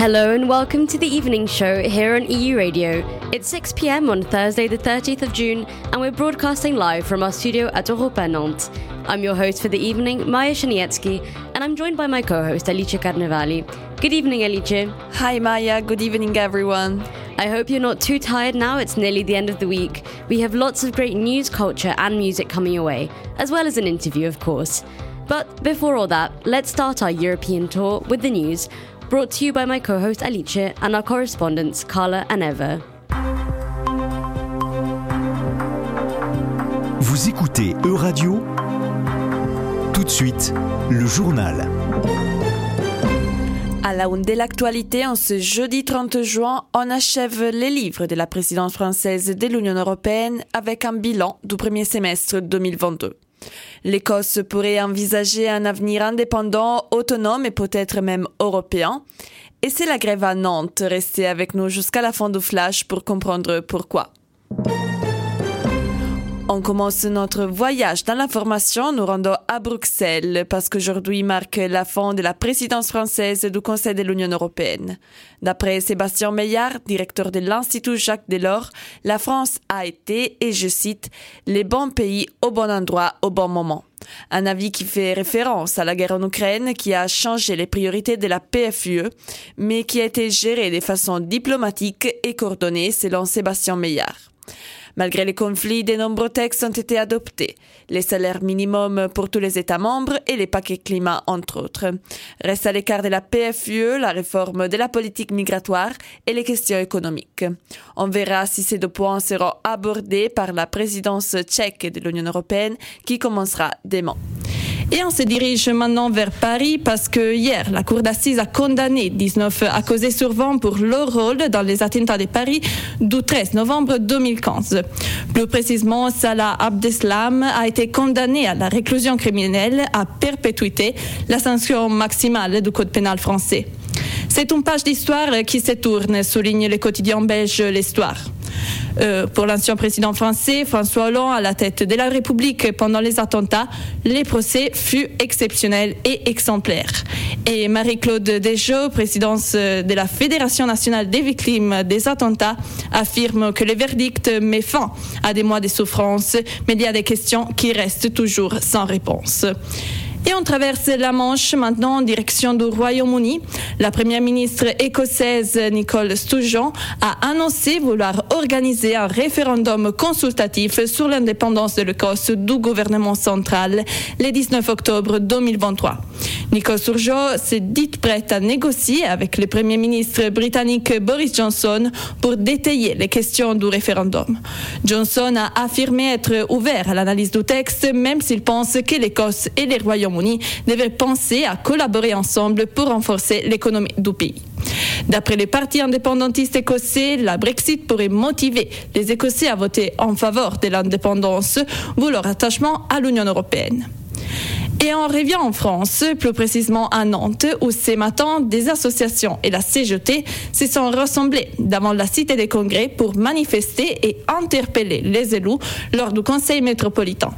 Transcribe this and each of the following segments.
Hello and welcome to the evening show here on EU Radio. It's 6 pm on Thursday, the 30th of June, and we're broadcasting live from our studio at Europa Nantes. I'm your host for the evening, Maya Shanietsky, and I'm joined by my co host, Alice Carnevali. Good evening, Alice. Hi, Maya. Good evening, everyone. I hope you're not too tired now. It's nearly the end of the week. We have lots of great news, culture, and music coming your way, as well as an interview, of course. But before all that, let's start our European tour with the news, brought to you by my co host Alice and our correspondents Carla and Eva. Vous écoutez E-Radio Tout de suite, le journal. À la une de l'actualité, en ce jeudi 30 juin, on achève les livres de la présidence française de l'Union européenne avec un bilan du premier semestre 2022. L'Écosse pourrait envisager un avenir indépendant, autonome et peut-être même européen. Et c'est la grève à Nantes. Restez avec nous jusqu'à la fin du flash pour comprendre pourquoi. On commence notre voyage dans l'information nous rendons à Bruxelles parce qu'aujourd'hui marque la fin de la présidence française du Conseil de l'Union européenne. D'après Sébastien Meillard, directeur de l'Institut Jacques Delors, la France a été, et je cite, les bons pays au bon endroit au bon moment. Un avis qui fait référence à la guerre en Ukraine qui a changé les priorités de la PFUE, mais qui a été gérée de façon diplomatique et coordonnée selon Sébastien Meillard. Malgré les conflits, de nombreux textes ont été adoptés. Les salaires minimums pour tous les États membres et les paquets climat, entre autres. Reste à l'écart de la PFUE, la réforme de la politique migratoire et les questions économiques. On verra si ces deux points seront abordés par la présidence tchèque de l'Union européenne qui commencera demain. Et on se dirige maintenant vers Paris parce que hier, la Cour d'assises a condamné 19 accusés sur 20 pour leur rôle dans les attentats de Paris du 13 novembre 2015. Plus précisément, Salah Abdeslam a été condamné à la réclusion criminelle à perpétuité, la sanction maximale du Code pénal français. C'est une page d'histoire qui se tourne, souligne le quotidien belge L'Histoire. Euh, pour l'ancien président français, François Hollande, à la tête de la République pendant les attentats, les procès furent exceptionnels et exemplaires. Et Marie-Claude Desjeux, présidente de la Fédération nationale des victimes des attentats, affirme que le verdict met fin à des mois de souffrance, mais il y a des questions qui restent toujours sans réponse. Et on traverse la Manche maintenant en direction du Royaume-Uni. La première ministre écossaise Nicole Sturgeon a annoncé vouloir organiser un référendum consultatif sur l'indépendance de l'Écosse du gouvernement central le 19 octobre 2023. Nicole Sturgeon s'est dite prête à négocier avec le premier ministre britannique Boris Johnson pour détailler les questions du référendum. Johnson a affirmé être ouvert à l'analyse du texte, même s'il pense que l'Écosse et les Royaumes Royaume-Uni devaient penser à collaborer ensemble pour renforcer l'économie du pays. D'après les partis indépendantistes écossais, la Brexit pourrait motiver les Écossais à voter en faveur de l'indépendance ou leur attachement à l'Union européenne. Et on revient en France, plus précisément à Nantes, où ce matin, des associations et la CGT se sont rassemblées devant la Cité des Congrès pour manifester et interpeller les élus lors du Conseil métropolitain.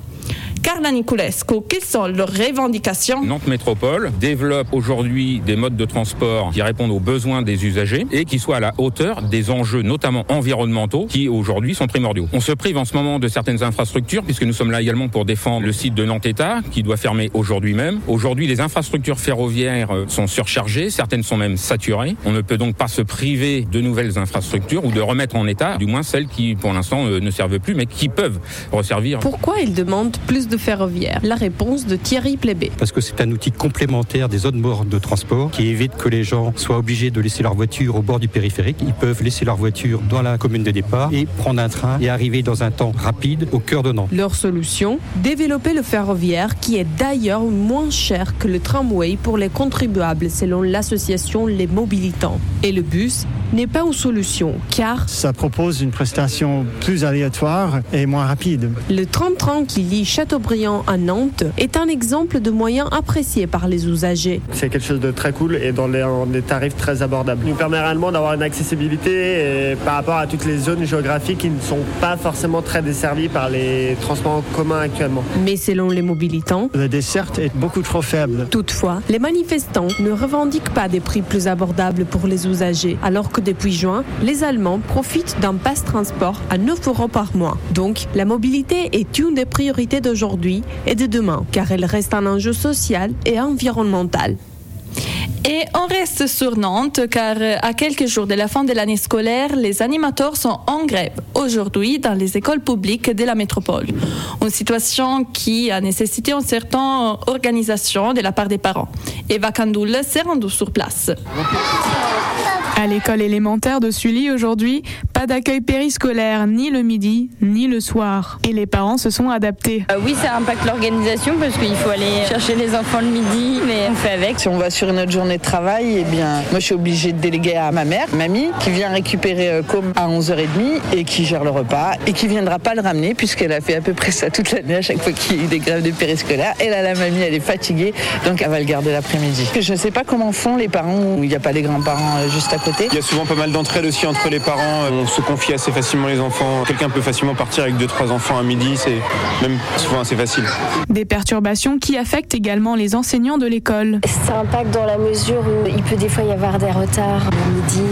Carla Niculescu, quelles sont leurs revendications Nantes Métropole développe aujourd'hui des modes de transport qui répondent aux besoins des usagers et qui soient à la hauteur des enjeux, notamment environnementaux, qui aujourd'hui sont primordiaux. On se prive en ce moment de certaines infrastructures, puisque nous sommes là également pour défendre le site de Nantes-État, qui doit fermer aujourd'hui même. Aujourd'hui, les infrastructures ferroviaires sont surchargées, certaines sont même saturées. On ne peut donc pas se priver de nouvelles infrastructures ou de remettre en état, du moins celles qui, pour l'instant, ne servent plus, mais qui peuvent resservir. Pourquoi ils demandent plus de ferroviaire La réponse de Thierry Plébé. Parce que c'est un outil complémentaire des autres modes de transport qui évite que les gens soient obligés de laisser leur voiture au bord du périphérique. Ils peuvent laisser leur voiture dans la commune de départ et prendre un train et arriver dans un temps rapide au cœur de Nantes. Leur solution Développer le ferroviaire qui est d'ailleurs moins cher que le tramway pour les contribuables selon l'association Les Mobilitants. Et le bus n'est pas une solution car ça propose une prestation plus aléatoire et moins rapide. Le tram-tram qui lie Château Chateaubriand à Nantes est un exemple de moyen apprécié par les usagers. C'est quelque chose de très cool et dans des tarifs très abordables. Il nous permet réellement d'avoir une accessibilité par rapport à toutes les zones géographiques qui ne sont pas forcément très desservies par les transports en commun actuellement. Mais selon les mobilitants, la desserte est beaucoup trop faible. Toutefois, les manifestants ne revendiquent pas des prix plus abordables pour les usagers, alors que depuis juin, les Allemands profitent d'un passe transport à 9 euros par mois. Donc, la mobilité est une des priorités d'aujourd'hui et de demain, car elle reste un enjeu social et environnemental. Et on reste sur Nantes car euh, à quelques jours de la fin de l'année scolaire, les animateurs sont en grève aujourd'hui dans les écoles publiques de la métropole. Une situation qui a nécessité une certaine organisation de la part des parents. Eva Kandoul s'est rendue sur place. À l'école élémentaire de Sully aujourd'hui, pas d'accueil périscolaire ni le midi ni le soir. Et les parents se sont adaptés. Euh, oui, ça impacte l'organisation parce qu'il faut aller chercher les enfants le midi, mais on fait avec. Si on va sur notre journée de travail, eh bien, moi je suis obligée de déléguer à ma mère, mamie, qui vient récupérer euh, comme à 11h30 et qui gère le repas et qui viendra pas le ramener puisqu'elle a fait à peu près ça toute l'année à chaque fois qu'il y a eu des grèves de périscolaire. Et là, la mamie, elle est fatiguée, donc elle va le garder l'après-midi. Je ne sais pas comment font les parents où il n'y a pas les grands-parents euh, juste à côté. Il y a souvent pas mal d'entraide aussi entre les parents. On se confie assez facilement les enfants. Quelqu'un peut facilement partir avec deux trois enfants à midi. C'est même souvent assez facile. Des perturbations qui affectent également les enseignants de l'école. Ça impacte dans la mesure où il peut des fois y avoir des retards à midi.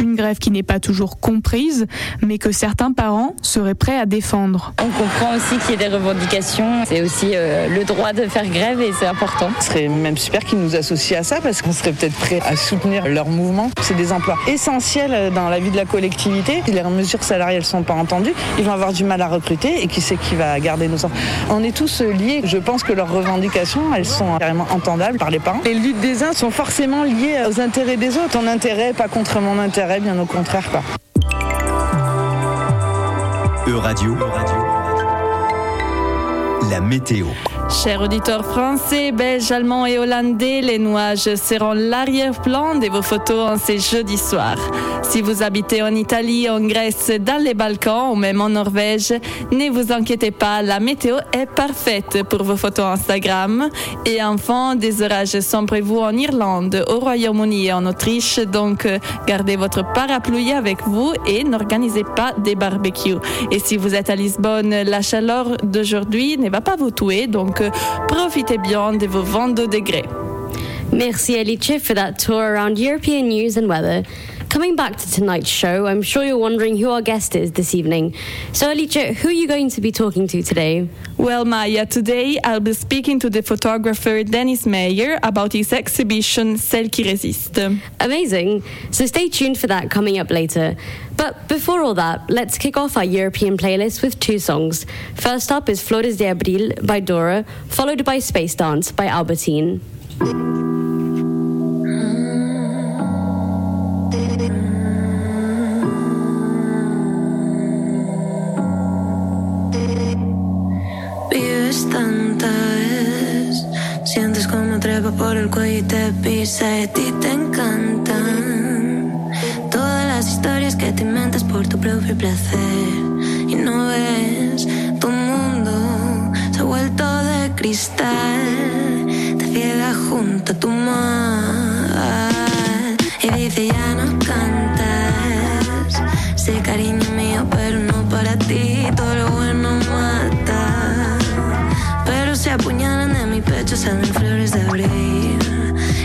Une grève qui n'est pas toujours comprise, mais que certains parents seraient prêts à défendre. On comprend aussi qu'il y ait des revendications. C'est aussi euh, le droit de faire grève et c'est important. Ce serait même super qu'ils nous associent à ça parce qu'on serait peut-être prêts à soutenir leur mouvement. C'est des emplois essentiels dans la vie de la collectivité. Les mesures salariales ne sont pas entendues, ils vont avoir du mal à recruter et qui c'est qui va garder nos enfants? On est tous liés. Je pense que leurs revendications, elles sont carrément entendables par les parents. Les luttes des uns sont forcément liées aux intérêts des autres. Ton intérêt, pas contre mon intérêt, bien au contraire. Quoi. E-Radio, la météo. Chers auditeurs français, belges, allemands et hollandais, les nuages seront l'arrière-plan de vos photos en ces jeudis soirs. Si vous habitez en Italie, en Grèce, dans les Balkans ou même en Norvège, ne vous inquiétez pas, la météo est parfaite pour vos photos Instagram. Et enfin, des orages sont prévus en Irlande, au Royaume-Uni et en Autriche, donc gardez votre parapluie avec vous et n'organisez pas des barbecues. Et si vous êtes à Lisbonne, la chaleur d'aujourd'hui ne va pas vous tuer, donc profitez bien de vos 22 degrés. Merci Alice for that tour around European news and weather. Coming back to tonight's show, I'm sure you're wondering who our guest is this evening. So, Alice, who are you going to be talking to today? Well, Maya, today I'll be speaking to the photographer Dennis Meyer about his exhibition Celle qui résiste. Amazing. So, stay tuned for that coming up later. But before all that, let's kick off our European playlist with two songs. First up is Flores de Abril by Dora, followed by Space Dance by Albertine. Tanta vez. Sientes como trepa por el cuello y te pisa y a ti te encantan. Todas las historias que te inventas por tu propio placer. Y no ves, tu mundo se ha vuelto de cristal. Te ciega junto a tu mar. Y dice ya no cantas. Sé cariño se apuñalan de mi pecho, salen flores de abril.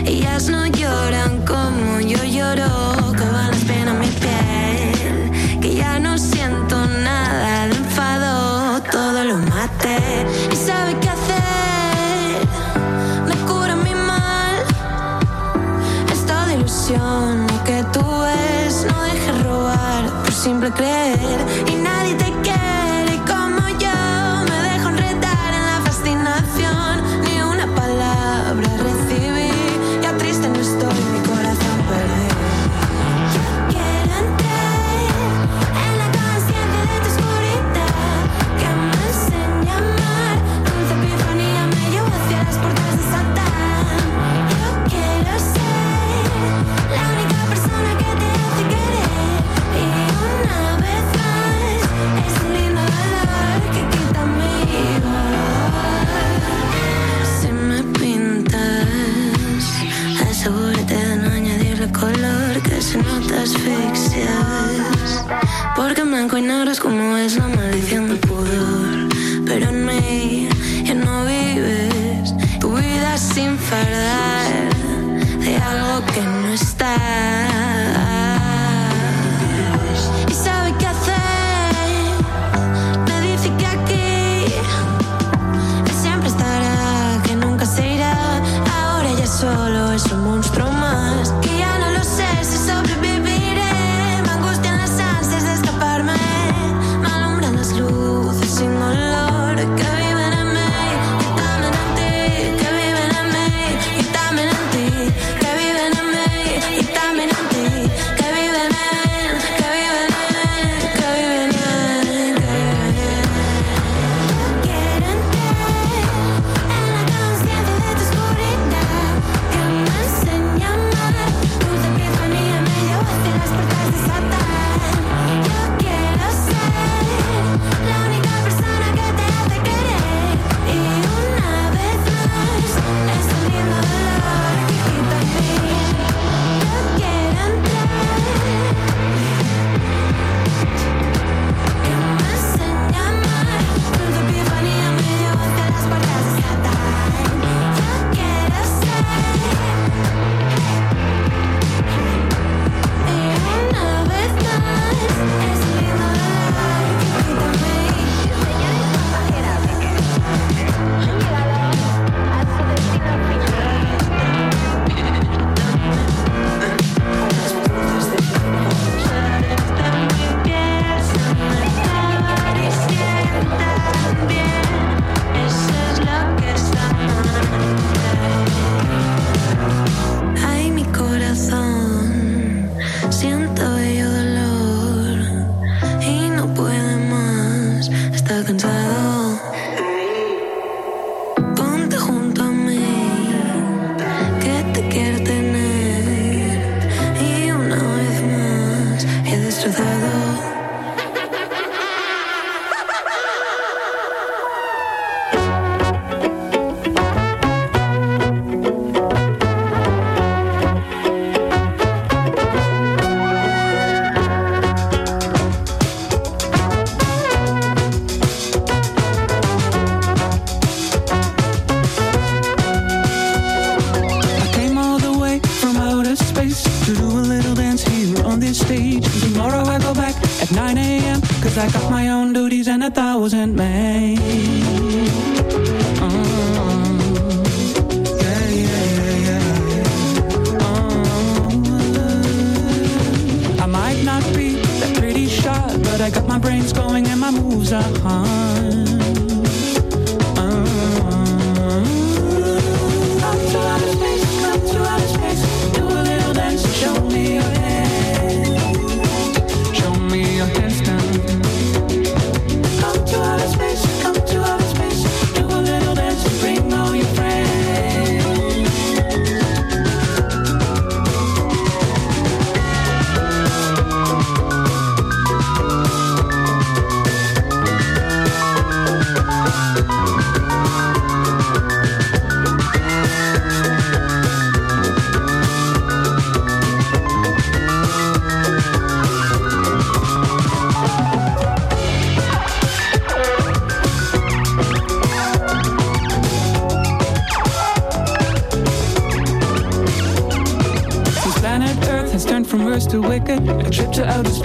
Ellas no lloran como yo lloro, que van las penas mi piel. Que ya no siento nada de enfado, todo lo maté. Y sabe qué hacer, me cura mi mal. Esta ilusión que tú ves, no dejes robar por simple creer. confiance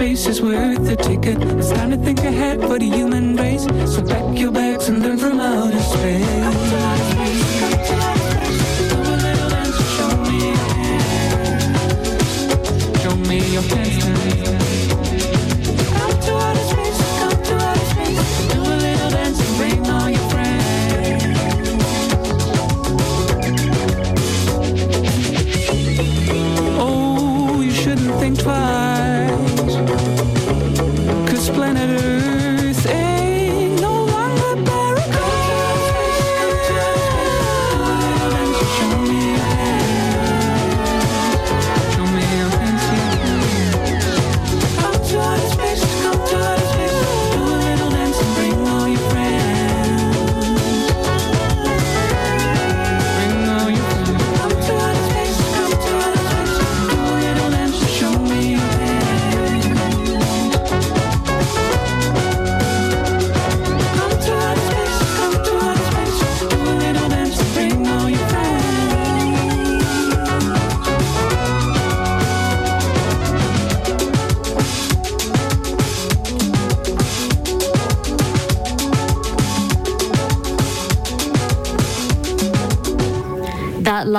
space is worth the ticket.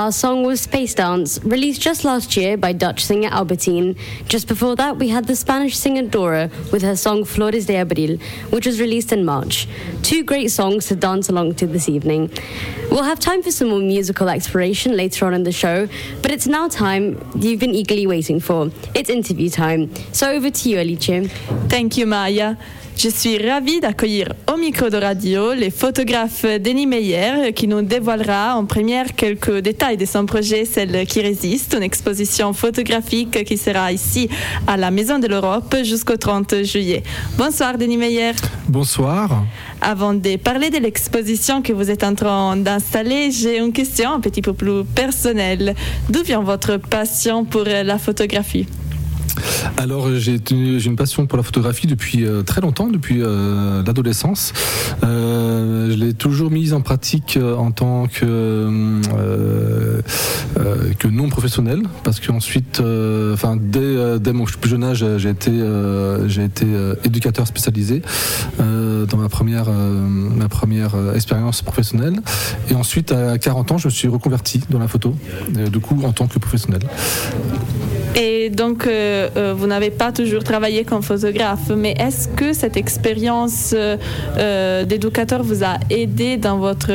Last song was Space Dance, released just last year by Dutch singer Albertine. Just before that, we had the Spanish singer Dora with her song Flores de Abril, which was released in March. Two great songs to dance along to this evening. We'll have time for some more musical exploration later on in the show, but it's now time you've been eagerly waiting for. It's interview time. So over to you, Alice. Thank you, Maya. Je suis ravie d'accueillir au micro de radio les photographes Denis Meyer qui nous dévoilera en première quelques détails de son projet Celle qui résiste, une exposition photographique qui sera ici à la Maison de l'Europe jusqu'au 30 juillet. Bonsoir Denis Meyer. Bonsoir. Avant de parler de l'exposition que vous êtes en train d'installer, j'ai une question un petit peu plus personnelle. D'où vient votre passion pour la photographie? Alors j'ai j'ai une passion pour la photographie depuis euh, très longtemps, depuis euh, l'adolescence. Euh, je l'ai toujours mise en pratique euh, en tant que euh, euh, non professionnel, parce qu'ensuite, euh, enfin dès, euh, mon plus jeune âge, j'ai été euh, euh, éducateur spécialisé euh, dans ma première euh, euh, expérience professionnelle. Et ensuite à 40 ans, je me suis reconverti dans la photo, euh, du coup en tant que professionnel. Et donc, euh, euh, vous n'avez pas toujours travaillé comme photographe, mais est-ce que cette expérience euh, euh, d'éducateur vous a aidé dans votre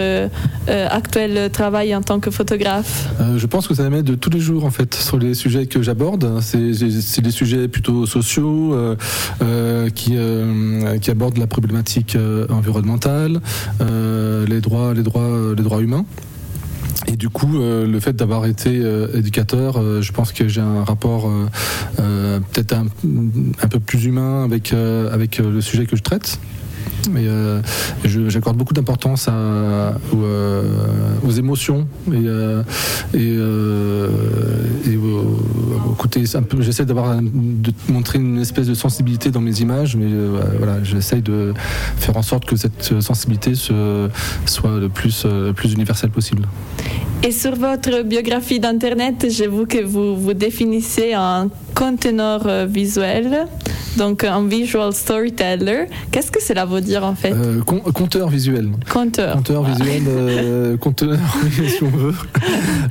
actuel travail en tant que photographe? Je pense que ça m'aide tous les jours en fait sur les sujets que j'aborde. C'est des sujets plutôt sociaux qui, qui abordent la problématique environnementale, les droits, les droits, les droits humains. Et du coup, euh, le fait d'avoir été euh, éducateur, euh, je pense que j'ai un rapport peut-être un, peu plus humain avec, le sujet que je traite. Mais euh, je- j'accorde beaucoup d'importance aux, euh, aux émotions et, euh, et, euh, et. J'essaie d'avoir de montrer une espèce de sensibilité dans mes images, mais voilà, j'essaie de faire en sorte que cette sensibilité se- soit le plus, plus universelle possible. Et sur votre biographie d'Internet, j'ai vu que vous vous définissez en conteneur euh, visuel, donc un visual storyteller. Qu'est-ce que cela veut dire en fait Euh, con- compteur visuel. Conteur. Compteur visuel, euh, conteneur, si on veut.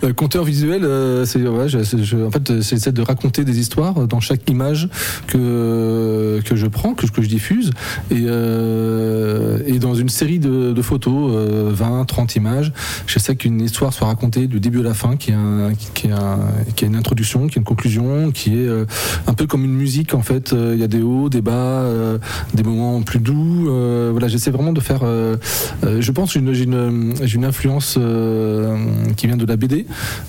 Euh, compteur visuel, euh, c'est ouais, en fait, j'essaie de raconter des histoires dans chaque image que que je prends, que, je- que je diffuse, et, euh, et dans une série de, de photos, euh, 20, 30 images, j'essaie qu'une histoire soit racontée du début à la fin, qui qui a une introduction, qui a une conclusion, qui est un peu comme une musique en fait. Euh, Il y a des hauts, des bas, euh, des moments plus doux. euh, voilà, j'essaie vraiment de faire. euh, euh, je pense une, une, une influence euh, qui vient de la BD,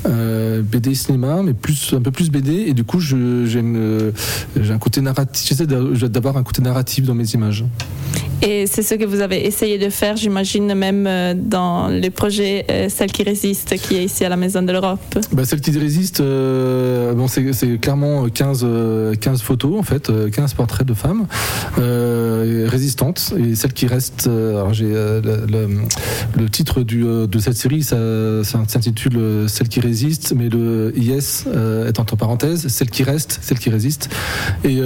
euh, BD cinéma, mais plus un peu plus BD. Et du coup, j'ai un côté narratif. J'essaie d'a- d'avoir un côté narratif dans mes images. Et c'est ce que vous avez essayé de faire, j'imagine, même euh, dans le projet euh, Celle qui résiste, qui est ici à la Maison de l'Europe. Bah, celle qui résiste, euh, bon, c'est clairement 15, euh, 15 photos, en fait, euh, 15 portraits de femmes euh, résistantes. Et celle qui reste, euh, alors j'ai euh, le, titre euh, de cette série, ça, s'intitule euh, Celle qui résiste, mais le IS euh, est entre parenthèses, celle qui reste, celle qui résiste. Et.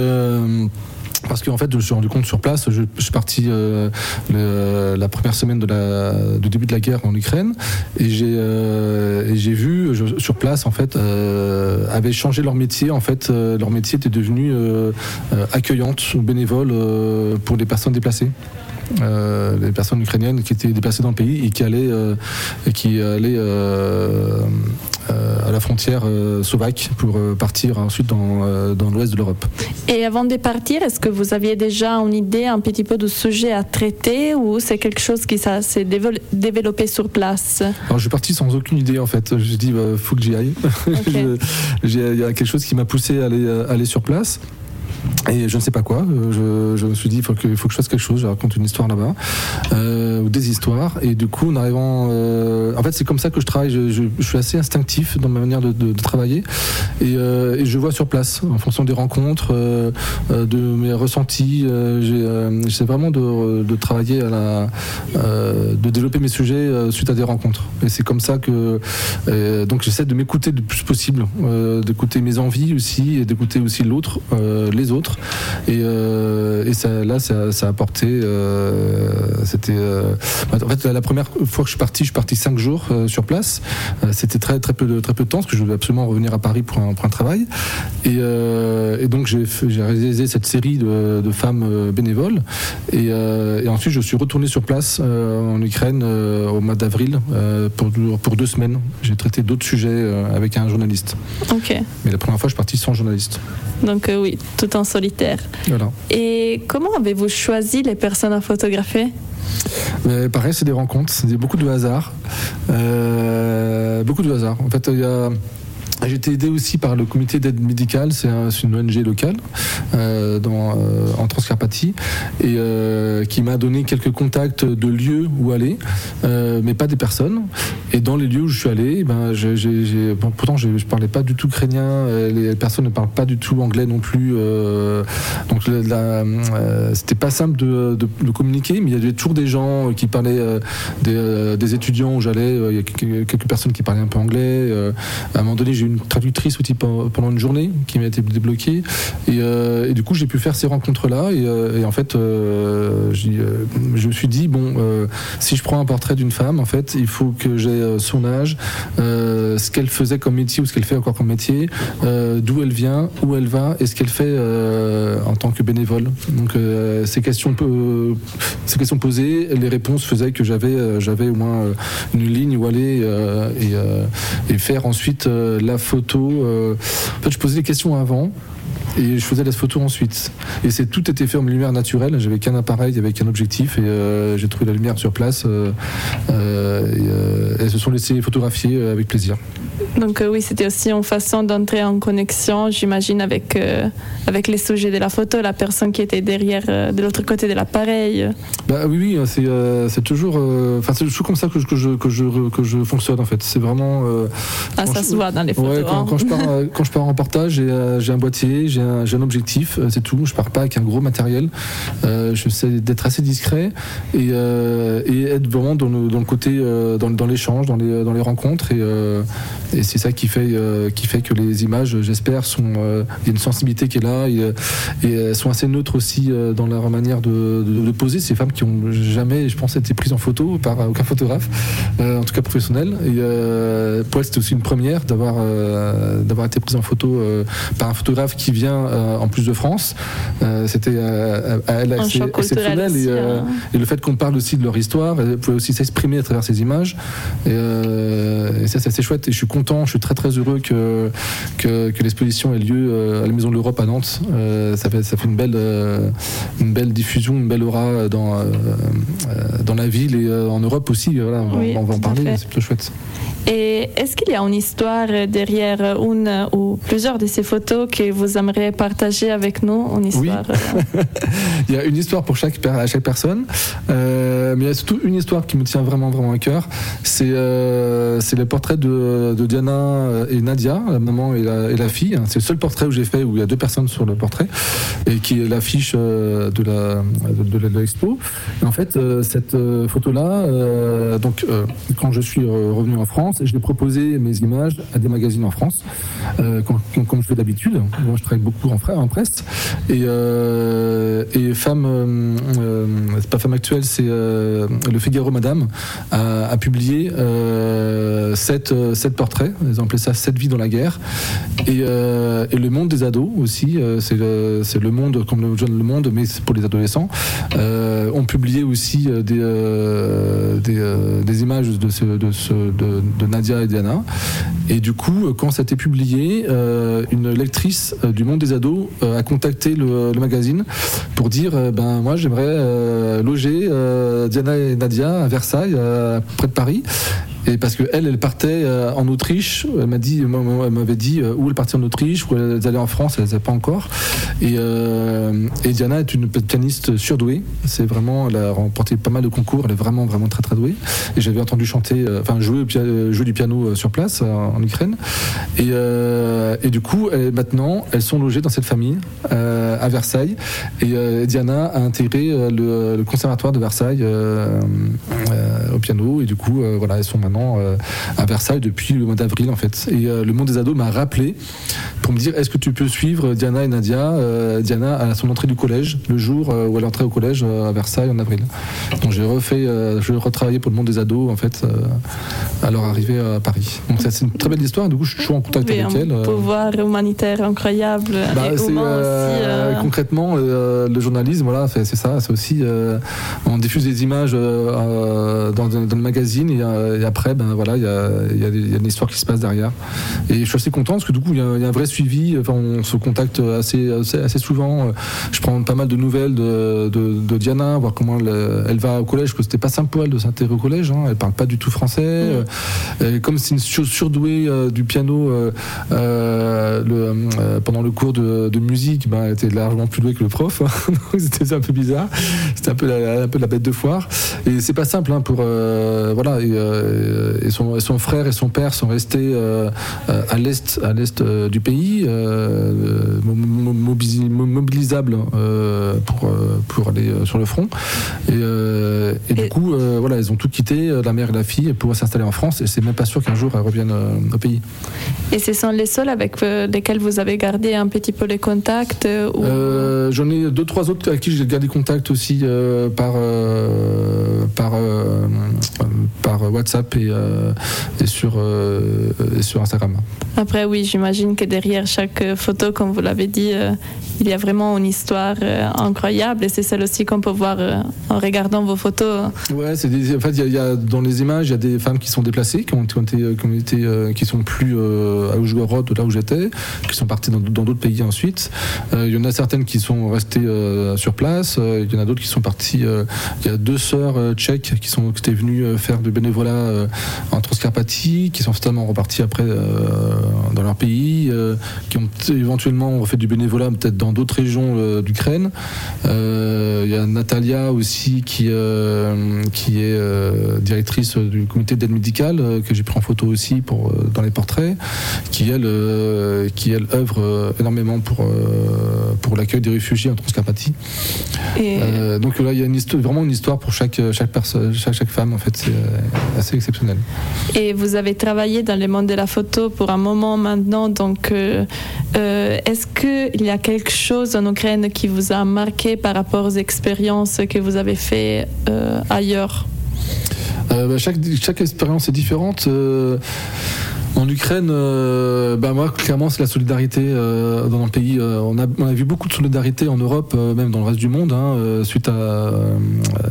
Parce qu'en fait, je me suis rendu compte sur place, je, suis parti euh, le- la première semaine de la, du début de la guerre en Ukraine, et j'ai euh, j'ai vu je- sur place en fait euh, avaient changé leur métier. En fait, euh, leur métier était devenu euh, euh, accueillante ou bénévole pour les personnes déplacées. Euh, les personnes ukrainiennes qui étaient déplacées dans le pays et qui allaient, euh, qui allaient euh, euh, à la frontière slovaque pour partir ensuite dans, dans l'ouest de l'Europe. Et avant de partir, est-ce que vous aviez déjà une idée un petit peu du sujet à traiter ou c'est quelque chose qui s'est dével- développé sur place? Alors je suis parti sans aucune idée en fait. Je dis bah, faut que j'y aille. J'ai- Il y a quelque chose qui m'a poussé à aller, à aller sur place. Et je ne sais pas quoi. Euh, Je, me suis dit il faut que, faut que je fasse quelque chose. Je raconte une histoire là-bas euh, ou des histoires. Et du coup, en arrivant, euh, en fait, c'est comme ça que je travaille. Je, suis assez instinctif dans ma manière de, travailler et, je vois sur place en fonction des rencontres, de mes ressentis. J'essaie vraiment de, de travailler à la, de développer mes sujets suite à des rencontres. Et c'est comme ça que donc j'essaie de m'écouter le plus possible, d'écouter mes envies aussi et d'écouter aussi l'autre, les autres autres. Et, euh, et ça, là, ça, ça a apporté. euh, C'était. euh, en fait, la première fois que je suis parti, je suis parti cinq jours sur place. C'était très très peu de très peu de temps parce que je devais absolument revenir à Paris pour un, pour un travail. Et, et donc j'ai réalisé cette série de, de femmes bénévoles. Et, et ensuite, je suis retourné sur place en Ukraine au mois d'avril pour, deux- pour deux semaines. J'ai traité d'autres sujets avec un journaliste. Ok. Mais la première fois, je suis parti sans journaliste. Donc euh, oui, tout en solitaire. Voilà. Et comment avez-vous choisi les personnes à photographier? Mais pareil, c'est des rencontres, c'est beaucoup de hasard. Euh, beaucoup de hasard. En fait, il y a. J'ai été aidé aussi par le comité d'aide médicale, c'est un- c'est une ONG locale euh, euh, en Transcarpathie, et euh, qui m'a donné quelques contacts de lieux où aller, mais pas des personnes. Et dans les lieux où je suis allé, ben, pourtant je, je parlais pas du tout ukrainien, les personnes ne parlent pas du tout anglais non plus, donc c'était pas simple de, communiquer, mais il y avait toujours des gens qui parlaient, des, étudiants où j'allais, il y a quelques personnes qui parlaient un peu anglais. à un moment donné, j'ai eu une traductrice pe- pendant une journée qui m'a été débloquée, et, euh, et du coup j'ai pu faire ces rencontres-là, et, euh, en fait, euh, je me suis dit bon, si je prends un portrait d'une femme, en fait, il faut que j'ai son âge, ce qu'elle faisait comme métier ou ce qu'elle fait encore comme métier, d'où elle vient, où elle va et ce qu'elle fait en tant que bénévole. Donc ces questions ces questions posées, les réponses faisaient que j'avais j'avais au moins une ligne où aller et, et faire ensuite euh, photo. euh. En fait, je posais les questions avant. Et je faisais la photo ensuite. Et c'est tout était fait en lumière naturelle. J'avais qu'un appareil avec un objectif et euh, j'ai trouvé la lumière sur place. euh, euh, et, elles se sont laissées photographier avec plaisir. Donc oui, c'était aussi une façon d'entrer en connexion, j'imagine, avec, avec les sujets de la photo, la personne qui était derrière, de l'autre côté de l'appareil. Bah oui, oui, c'est euh, c'est toujours, enfin c'est toujours comme ça que je, que je que je que je fonctionne en fait. C'est vraiment. Ah, ça je- se voit dans les photos. Ouais, quand, hein. quand je pars, quand je pars en euh, j'ai un boîtier, j'ai un, objectif, euh, c'est tout. Je pars pas avec un gros matériel. Euh, je sais d'être assez discret et, euh, et être vraiment dans le, dans le côté, dans, dans l'échange, dans les, dans les rencontres. Et, et c'est ça qui fait, qui fait que les images, j'espère, sont. Il y a une sensibilité qui est là et, elles sont assez neutres aussi dans leur manière de, de- poser. Ces femmes qui ont jamais, je pense, été prises en photo par aucun photographe, en tout cas professionnel. Et pour elle, c'était aussi une première d'avoir d'avoir été prise en photo par un photographe qui vient euh, en plus de France. Euh, c'était euh, à elle assez exceptionnel aussi, et, hein. et le fait qu'on parle aussi de leur histoire, elle pouvait aussi s'exprimer à travers ces images. Et, et ça, c'est assez chouette. Et je suis content, je suis très très heureux que que, que l'exposition ait lieu à la Maison de l'Europe à Nantes. Ça fait ça fait une belle une belle diffusion, une belle aura dans dans la ville et en Europe aussi. Voilà, on, va- on va en parler. C'est plutôt chouette. Et est-ce qu'il y a une histoire derrière une ou plusieurs de ces photos que vous aimeriez partager avec nous Une histoire euh, Il y a une histoire pour chaque, per- à chaque personne, Euh, mais il y a surtout une histoire qui me tient vraiment vraiment à cœur. C'est euh, c'est le portrait de, de Diana et Nadia, la maman et la, et la fille. C'est le seul portrait où j'ai fait où il y a deux personnes sur le portrait et qui est l'affiche euh, de la de, de l'expo. En fait, euh, cette photo là, donc euh, quand je suis euh, revenu en France, je l'ai proposé mes images à des magazines en France, euh, comme je fais d'habitude. Moi, je travaille beaucoup en, fra- en presse et, euh, et femme, euh, c'est pas femme actuelle, c'est euh, le Figaro Madame a, publié euh, sept, sept portraits. Ils ont appelé ça Sept vies dans la guerre. Et, et le monde des ados aussi, c'est le, le monde comme le jeune le monde, mais c'est pour les adolescents. Ont publié aussi des, des, images de, de, de, de Nadia et Diana. Et du coup, quand ça a été publié, une lectrice du monde des ados euh, a contacté le, le magazine pour dire euh, ben moi j'aimerais euh, loger euh, Diana et Nadia à Versailles, euh, près de Paris. Et parce que elle, elle partait euh, en Autriche. Elle m'a dit, elle m'avait dit euh, où elle partait en Autriche, où elle allait en France. Elle ne savait pas encore. Et, euh, et Diana est une pianiste surdouée. C'est vraiment, elle a remporté pas mal de concours. Elle est vraiment, vraiment très, très douée. Et j'avais entendu chanter, enfin jouer, jouer du piano sur place en Ukraine. Et, du coup, maintenant, elles sont logées dans cette famille à Versailles. Et Diana a intégré le, le conservatoire de Versailles au piano. Et du coup, voilà, elles sont maintenant euh, à Versailles depuis le mois d'avril en fait. Et euh, le monde des ados m'a rappelé pour me dire est-ce que tu peux suivre Diana et Nadia, euh, Diana à son entrée du collège, le jour où elle entrait au collège à Versailles en avril. Donc j'ai refait, je vais retravailler pour le monde des ados en fait à leur arrivée à Paris. Donc c'est une très belle histoire. Du coup, je suis toujours en contact Oui, avec un elle. pouvoir humanitaire incroyable. Bah, et c'est, humain aussi. concrètement le journalisme voilà c'est ça c'est aussi on diffuse des images dans, le magazine et, et après ben voilà il y a, y a y a une histoire qui se passe derrière et je suis assez content parce que du coup il y a, il y a un vrai suivi enfin on se contacte assez assez, assez souvent je prends pas mal de nouvelles de, de, de Diana voir comment elle, elle va au collège parce que c'était pas simple pour elle de s'intégrer au collège hein, elle parle pas du tout français euh, et comme c'est une sur- surdouée euh, du piano euh, le, pendant le cours de, de musique, ben, elle était largement plus douée que le prof. C'était un peu bizarre. C'était un peu la, un peu la bête de foire. Et c'est pas simple hein, pour euh, voilà. Et, euh, et son, et son frère et son père sont restés euh, euh, à l'est à l'est euh, du pays, euh, mo- mo- mobili- mo- mobilisables euh, pour euh, pour aller euh, sur le front. Et, euh, et du coup, euh, voilà, ils ont tout quitté, euh, la mère et la fille, pour s'installer en France. Et c'est même pas sûr qu'un jour elles reviennent euh, au pays. Et ce sont les seuls avec euh, lesquels vous avez gardé un petit peu les contacts euh, ou- Euh, J'en ai deux, trois autres avec qui j'ai gardé contact aussi euh, par, euh, par, euh, euh, par WhatsApp et, euh, et, sur, euh, et sur Instagram. Après, oui, j'imagine que derrière chaque euh, photo, comme vous l'avez dit, euh, il y a vraiment une histoire euh, incroyable et c'est celle aussi qu'on peut voir euh, en regardant vos photos. Ouais, c'est en fait, il y a- y, a dans les images, il y a des femmes qui sont déplacées, qui ont, qui ont été, qui ont été, euh, qui sont plus euh, à Oujgorod, là où j'étais, qui sont parties dans d'autres pays ensuite. Euh, il y en a certaines qui sont restées euh, sur place. Euh, il y en a d'autres qui sont parties. euh, il y a deux sœurs euh, tchèques qui sont qui étaient venues euh, faire du bénévolat euh, en Transcarpathie, qui sont totalement reparties après euh, dans leur pays, euh, qui ont éventuellement fait du bénévolat peut-être dans d'autres régions d'Ukraine. Il y a Natalia aussi qui, qui est directrice du comité d'aide médicale que j'ai pris en photo aussi pour, dans les portraits, qui elle, qui elle œuvre énormément pour, pour l'accueil des réfugiés en Transcarpathie. Et Euh, donc là, il y a une histoire, vraiment une histoire pour chaque, chaque, personne, chaque, chaque femme, en fait, c'est assez exceptionnel. Et vous avez travaillé dans le monde de la photo pour un moment maintenant, donc euh, euh, est-ce qu'il y a quelque chose en Ukraine qui vous a marqué par rapport aux expériences que vous avez faites euh, ailleurs? Euh, bah, chaque, chaque expérience est différente. En Ukraine, euh, bah, moi, clairement, c'est la solidarité euh, dans le pays. Euh, on, a, on a vu beaucoup de solidarité en Europe, euh, même dans le reste du monde, hein, euh, suite à euh,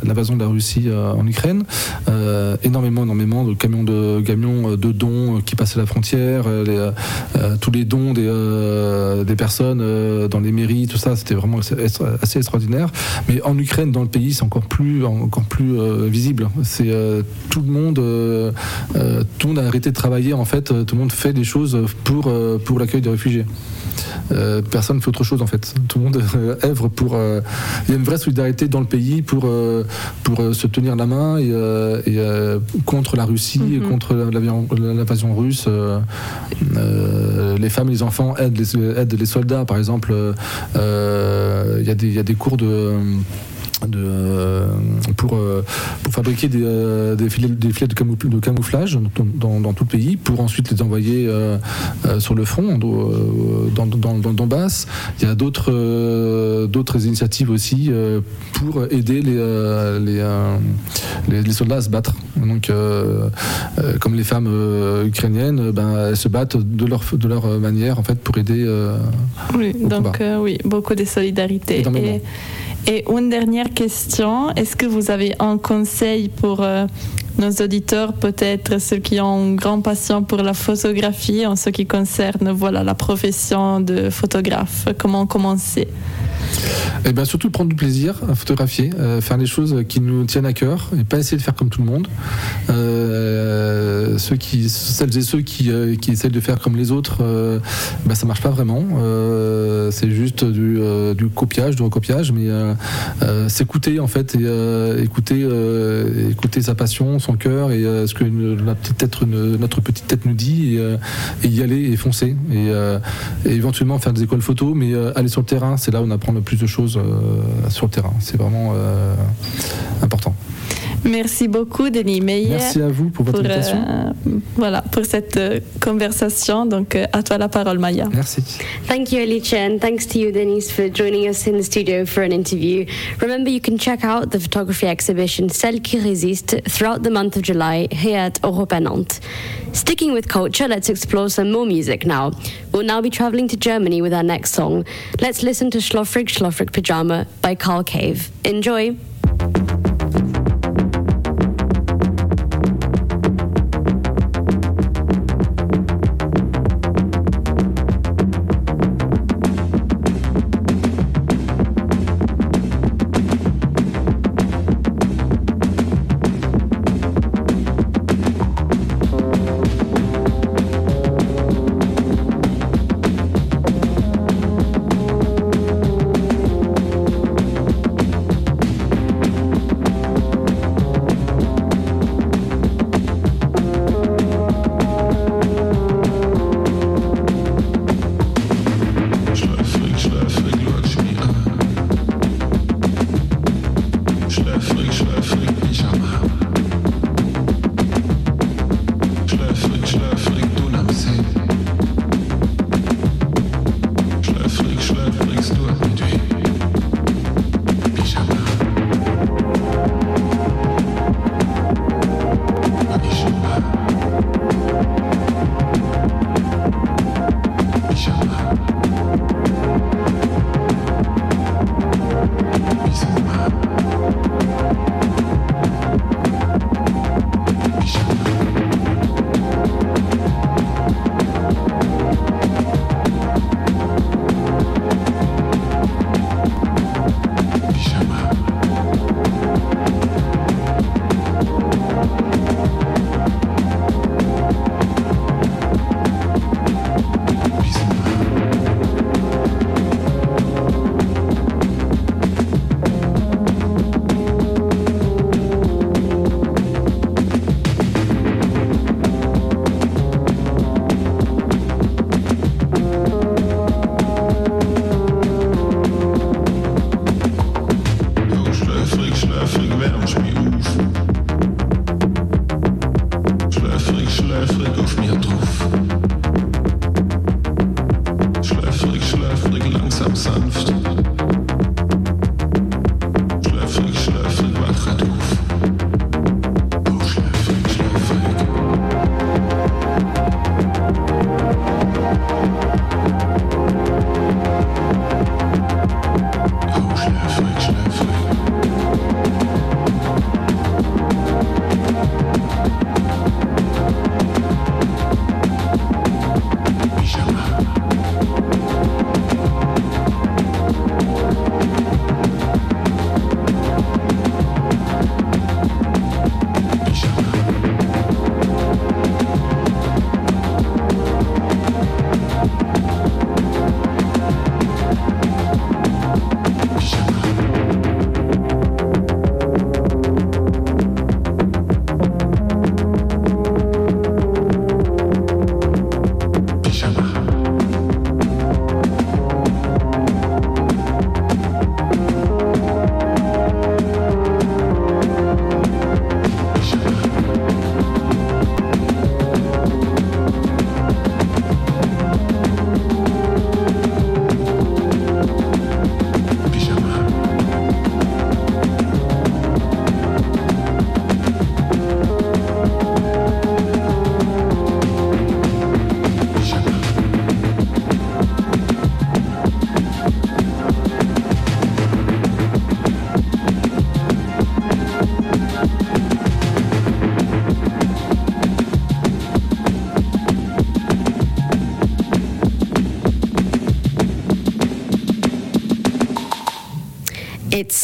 l'invasion de la Russie en Ukraine. Énormément, énormément de camions de, camions de dons qui passaient la frontière, les, tous les dons des, des personnes dans les mairies, tout ça, c'était vraiment assez, extraordinaire. Mais en Ukraine, dans le pays, c'est encore plus, encore plus visible. C'est tout le monde, tout le monde a arrêté de travailler en fait. Euh, Tout le monde fait des choses pour euh, pour l'accueil des réfugiés. Euh, personne ne fait autre chose en fait. Tout le monde euh, œuvre pour. euh, il y a une vraie solidarité dans le pays pour pour se tenir la main et, et, contre la Russie et contre l'invasion russe. les femmes et les enfants aident les, aident les soldats par exemple. Il y y a des cours de de, euh, pour, euh, pour fabriquer des, euh, des filets, des filets de, camoufl- de camouflage dans, dans- dans tout le pays, pour ensuite les envoyer euh, sur le front, dans, dans, Donbass. Il y a d'autres euh, d'autres initiatives aussi euh, pour aider les, les, les, les soldats à se battre. Donc, comme les femmes ukrainiennes, ben, elles se battent de leur, de leur manière en fait, pour aider. Oui, donc oui, beaucoup de solidarité. Et, et une dernière question, est-ce que vous avez un conseil pour euh, nos auditeurs, peut-être ceux qui ont une grande passion pour la photographie en ce qui concerne voilà, la profession de photographe Comment commencer? Et bien surtout prendre du plaisir à photographier, euh, faire les choses qui nous tiennent à cœur et pas essayer de faire comme tout le monde. Euh, ceux qui, celles et ceux qui, euh, qui essayent de faire comme les autres, euh, ben, ça marche pas vraiment. C'est juste du, du copiage, du recopiage, mais s'écouter en fait et écouter, écouter sa passion, son cœur et euh, ce que notre petite tête nous dit et, euh, y aller et foncer et, euh, et éventuellement faire des écoles photo, mais aller sur le terrain, c'est là où on apprend le plus de choses sur le terrain. C'est vraiment important. Merci beaucoup, Denis Meyer. Merci à vous pour votre pour, invitation. euh, voilà, pour cette euh, conversation. Donc, euh, à toi la parole, Maya. Merci. Thank you, Alicia, and thanks to you, Denise, for joining us in the studio for an interview. Remember, you can check out the photography exhibition Celle qui résiste throughout the month of July here at Europa Nantes. Sticking with culture, let's explore some more music now. We'll now be traveling to Germany with our next song. Let's listen to Schlofrig Schlofrig Pyjama by Carl Cave. Enjoy!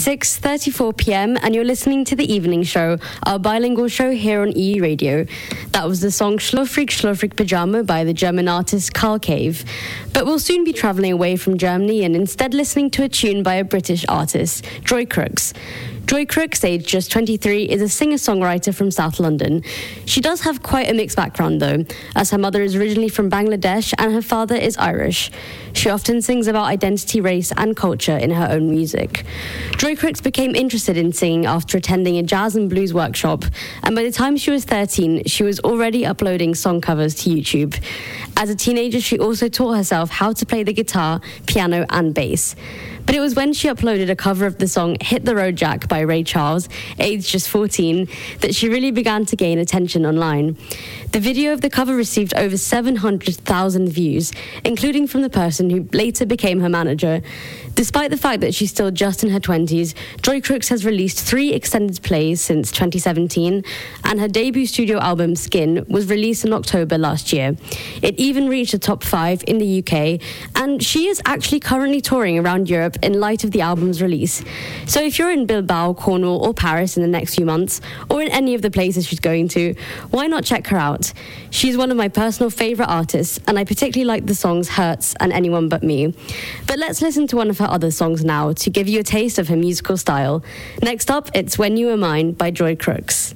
6:34 p.m. and you're listening to the Evening Show, our bilingual show here on EU Radio. That was the song Schlofrig Schlofrig Pyjama by the German artist Carl Cave. But we'll soon be traveling away from Germany and instead listening to a tune by a British artist, Joy Crooks. Joy Crooks, aged just 23, is a singer songwriter from South London. She does have quite a mixed background, though, as her mother is originally from Bangladesh and her father is Irish. She often sings about identity, race, and culture in her own music. Joy Crooks became interested in singing after attending a jazz and blues workshop, and by the time she was 13, she was already uploading song covers to YouTube. As a teenager, she also taught herself how to play the guitar, piano, and bass. But it was when she uploaded a cover of the song Hit the Road Jack by Ray Charles, aged just 14, that she really began to gain attention online. The video of the cover received over 700,000 views, including from the person who later became her manager. Despite the fact that she's still just in her 20s, Joy Crooks has released three extended plays since 2017, and her debut studio album, Skin, was released in October last year. It even reached the top five in the UK, and she is actually currently touring around Europe in light of the album's release. So if you're in Bilbao, Cornwall, or Paris in the next few months, or in any of the places she's going to, why not check her out? She's one of my personal favourite artists, and I particularly like the songs Hurts and Anyone But Me. But let's listen to one of her other songs now to give you a taste of her musical style. Next up, it's When You Were Mine by Joy Crooks.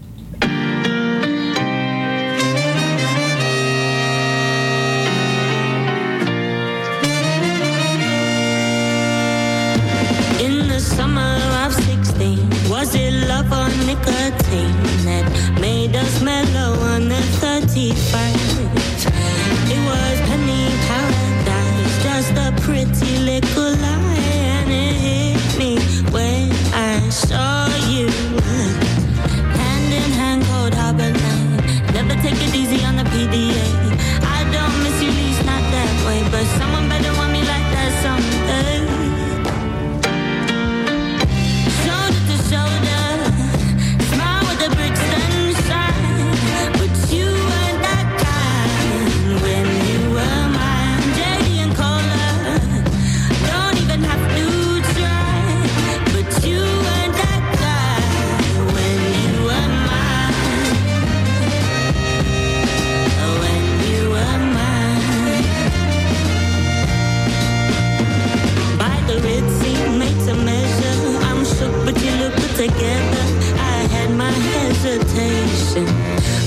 In the summer of 16, was it love or nicotine that made us mellow on the 31st?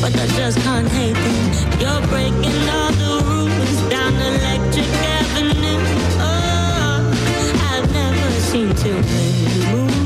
But I just can't hate them. You're breaking all the rules down Electric Avenue. Oh, I've never seen too many move.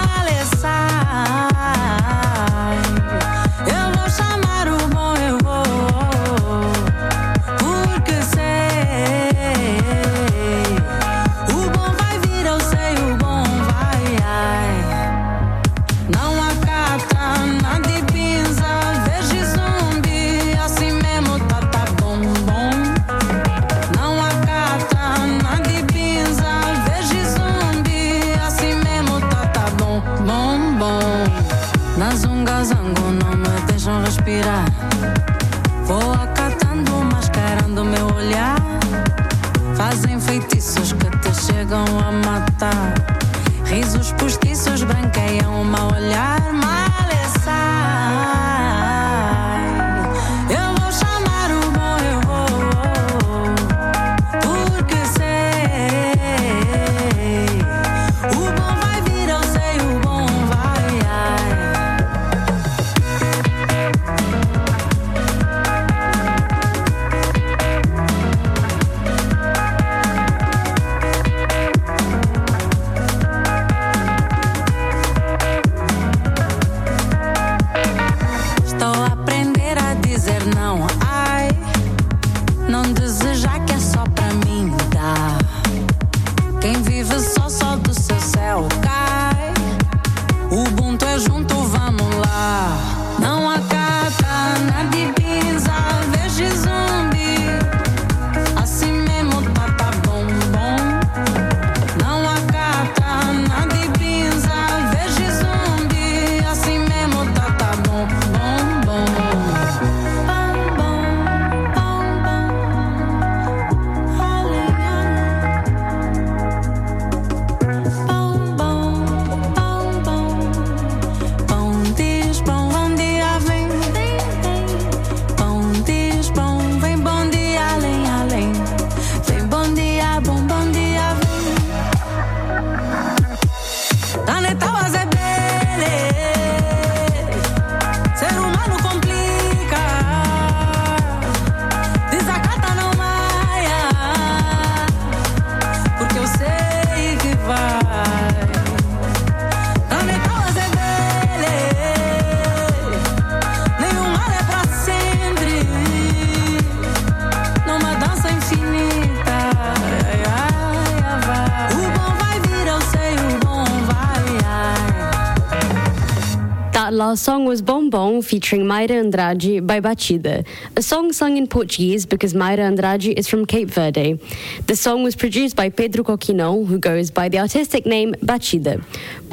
Featuring Mayra Andrade by Batida, a song sung in Portuguese because Mayra Andrade is from Cape Verde. The song was produced by Pedro Coquino, who goes by the artistic name Batida.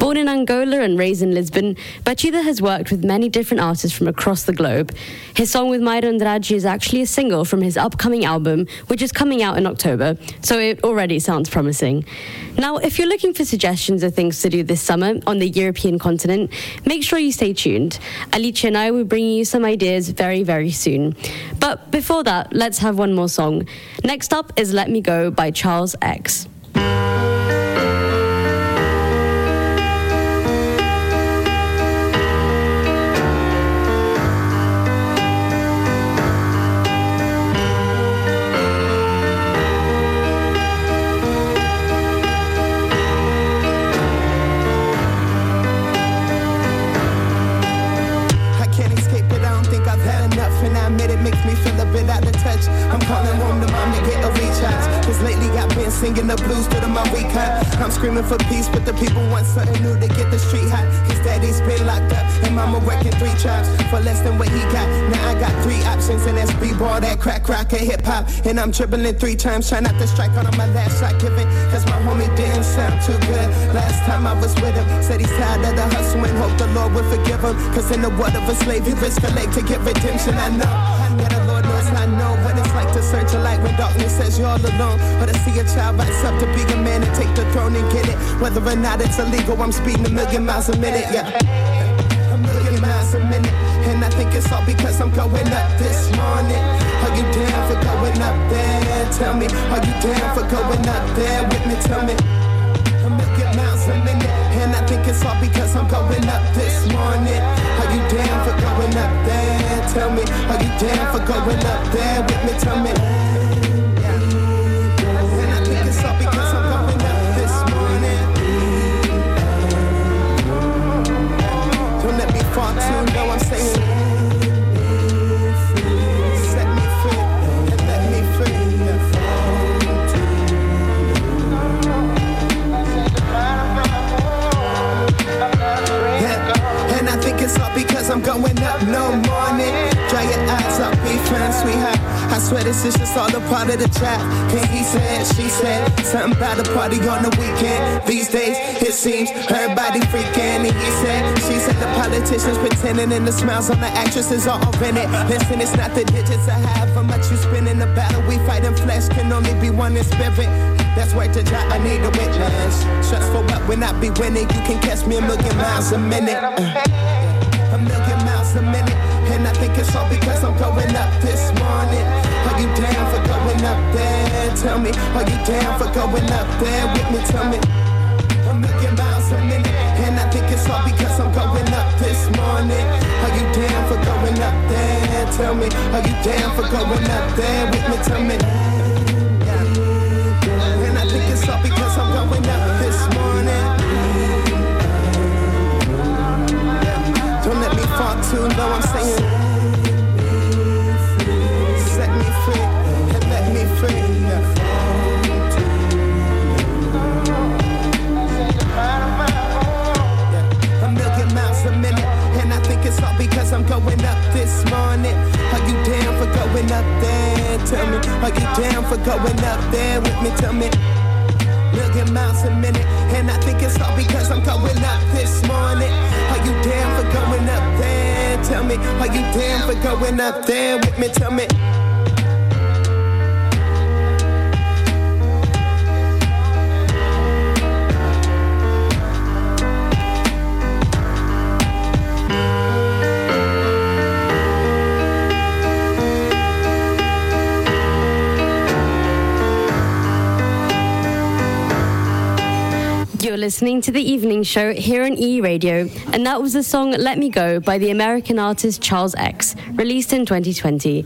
Born in Angola and raised in Lisbon, Batida has worked with many different artists from across the globe. His song with Mayra Andrade is actually a single from his upcoming album, which is coming out in October, so it already sounds promising. Now, if you're looking for suggestions of things to do this summer on the European continent, make sure you stay tuned. Alicia and I will bring you some ideas very, very soon. But before that, let's have one more song. Next up is Let Me Go by Charles X. And I'm dribbling three times, trying not to strike on my last shot giving. Cause my homie didn't sound too good. Last time I was with him, said he's tired of the hustle and hope the Lord will forgive him. Cause in the world of a slave, he risked a leg to get redemption. I know. Yeah, the Lord knows I know what it's like to search a light when darkness says you're all alone. But to see a child rise up to be a man and take the throne and get it. Whether or not it's illegal, I'm speeding a million miles a minute. Yeah. A million miles a minute. And I think it's all because I'm going up this morning. Are you down for going up there? Tell me, are you down for going up there with me? Tell me. A million miles a minute. And I think it's all because I'm going up this morning. Are you down for going up there? Tell me, are you down for going up there with me? Tell me. Something about a party on the weekend. These days, it seems everybody freaking. And he said, she said, the politicians pretending and the smiles on the actresses are all in it. Listen, it's not the digits I have, how much you spend in the battle. We fight in flesh, can only be one in spirit. That's why to try, I need a witness. Shots for what when I be winning, you can catch me a million miles a minute. Uh, a million miles a minute. And I think it's all because I'm going up this morning. Are you down for going up there? Tell me, are you down for going up there with me? Tell me. A million miles a minute. And I think it's all because I'm going up this morning. Are you down for going up there? Tell me, are you down for going up there with me? Tell me. And I think it's all because I'm going up this morning. Don't let me fall too low, I'm saying. It's because I'm going up this morning. Are you down for going up there? Tell me, are you down for going up there with me? Tell me. Million miles a minute, and I think it's all because I'm going up this morning. Are you down for going up there? Tell me, are you down for going up there with me? Tell me. Listening to the evening show here on E Radio, and that was the song Let Me Go by the American artist Charles X, released in 2020.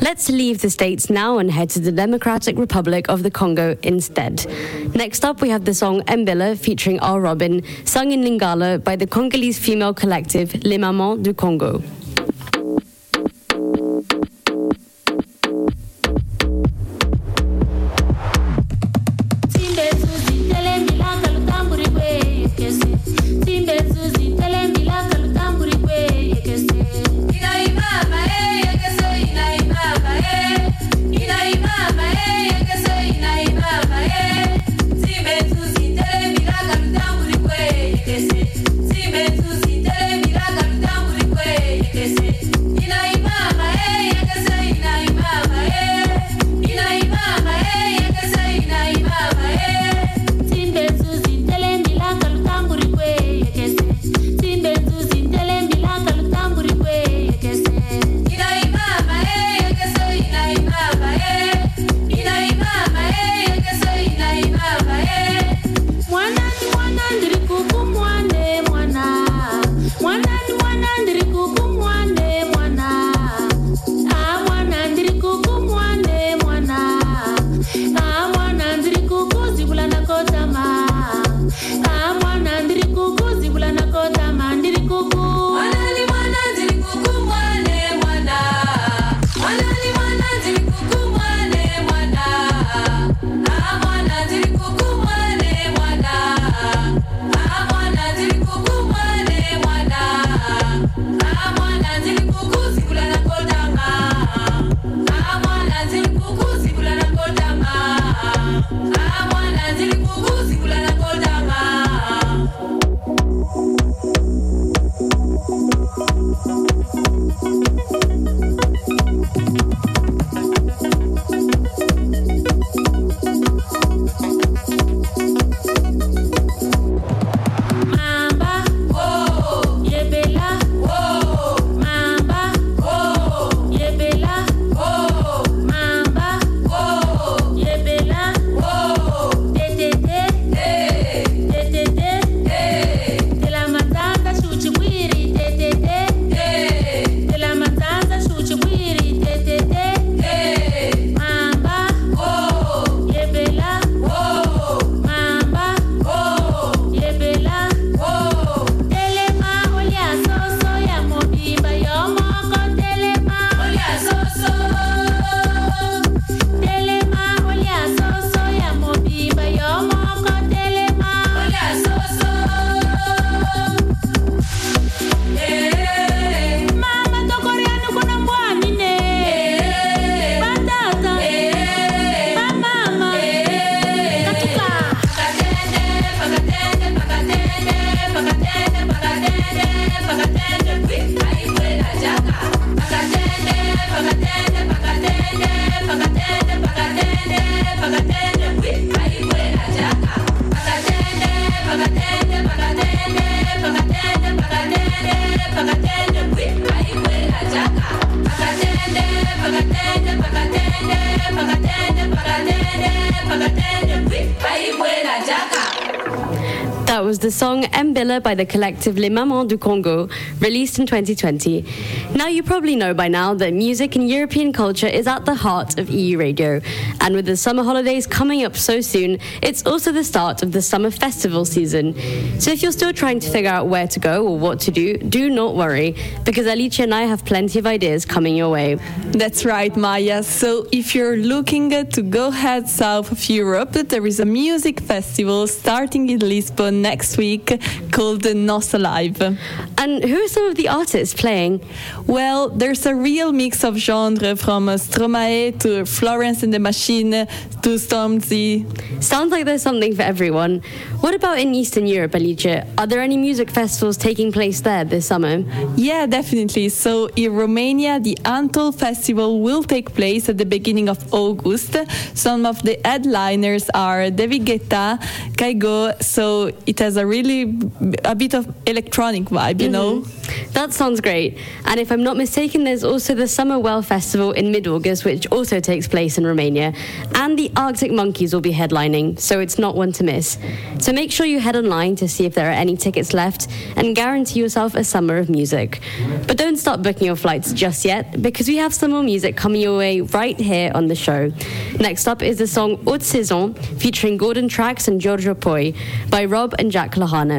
Let's leave the States now and head to the Democratic Republic of the Congo instead. Next up, we have the song Mbila featuring R. Robin, sung in Lingala by the Congolese female collective Les Mamans du Congo. Song Mbila by the collective Les Mamans du Congo, released in 2020. Now, you probably know by now that music and European culture is at the heart of EU radio. And with the summer holidays coming up so soon, it's also the start of the summer festival season. So if you're still trying to figure out where to go or what to do, do not worry, because Alicia and I have plenty of ideas coming your way. That's right, Maya. So if you're looking to go head south of Europe, there is a music festival starting in Lisbon next week called Nossa Alive. And who are some of the artists playing? Well, there's a real mix of genre from Stromae to Florence and the Machine to Stormzy. Sounds like there's something for everyone. What about in Eastern Europe, Alicia? Are there any music festivals taking place there this summer? Yeah, definitely. So in Romania, the Antol Festival will take place at the beginning of August. Some of the headliners are David Guetta, Kaigo. So it has a really a bit of electronic vibe, you know. Mm-hmm. That sounds great. And if I'm not mistaken, there's also the Summer Well Festival in mid August, which also takes place in Romania. And the Arctic Monkeys will be headlining, so it's not one to miss. So make sure you head online to see if there are any tickets left and guarantee yourself a summer of music. But don't start booking your flights just yet, because we have some more music coming your way right here on the show. Next up is the song Haute Saison, featuring Gordon Tracks and Giorgio Poi by Rob and Jack նահան է։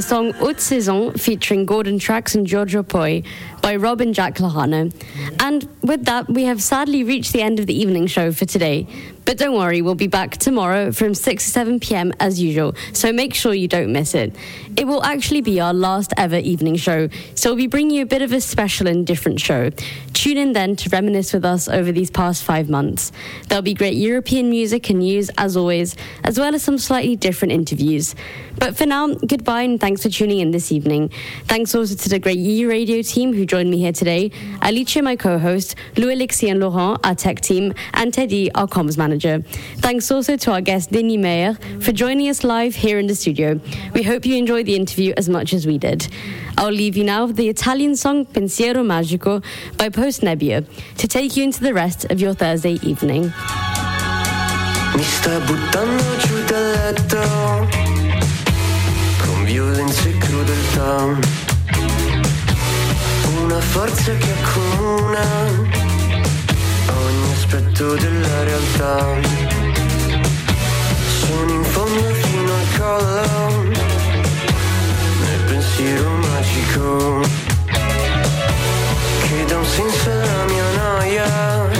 the song Haute Saison featuring Gordon Tracks and Giorgio Poi by Rob and Jack Lahana. And with that, we have sadly reached the end of the evening show for today. But don't worry, we'll be back tomorrow from 6 to 7 pm as usual, so make sure you don't miss it. It will actually be our last ever evening show, so we'll be bringing you a bit of a special and different show. Tune in then to reminisce with us over these past five months. There'll be great European music and news as always, as well as some slightly different interviews. But for now, goodbye and thanks for tuning in this evening. Thanks also to the great E Radio team who joined me here today, Alicia, my co-host, Lou Alexis and Laurent, our tech team, and Teddy, our comms manager. Thanks also to our guest Denis Meyer for joining us live here in the studio. We hope you enjoyed the interview as much as we did. I'll leave you now with the Italian song Pensiero Magico by Post Nebbia to take you into the rest of your Thursday evening. Mi sta buttando giù dal letto violenza e crudeltà. Una forza che accomuna ogni aspetto della realtà. Sono in fondo fino al collo nel pensiero magico che dà un senso alla mia noia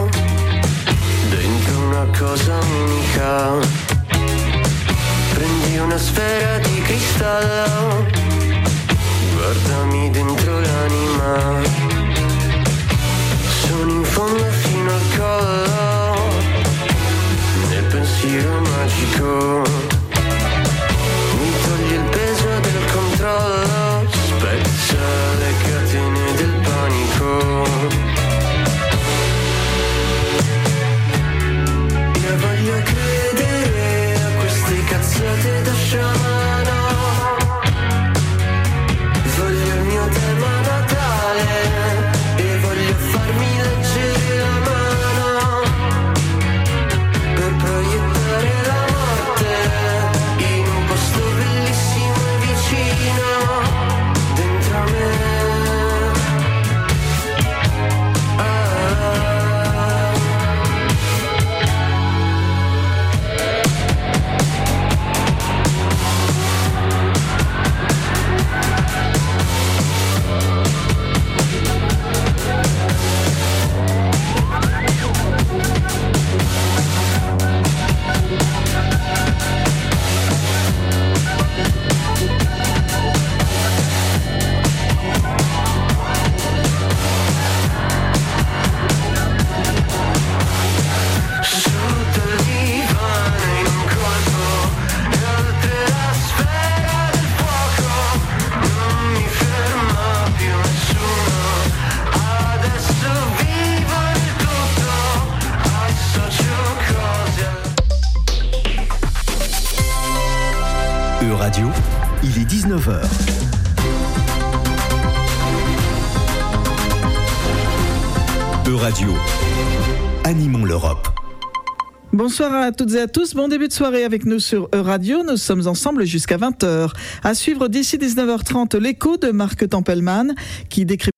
cosa unica. Prendi una sfera di cristallo, guardami dentro l'anima. Sono in fondo fino al collo, nel pensiero magico. Bonsoir à toutes et à tous. Bon début de soirée avec nous sur E-Radio. Nous sommes ensemble jusqu'à 20h. À suivre d'ici 19h30 l'écho de Marc Tempelman qui décrit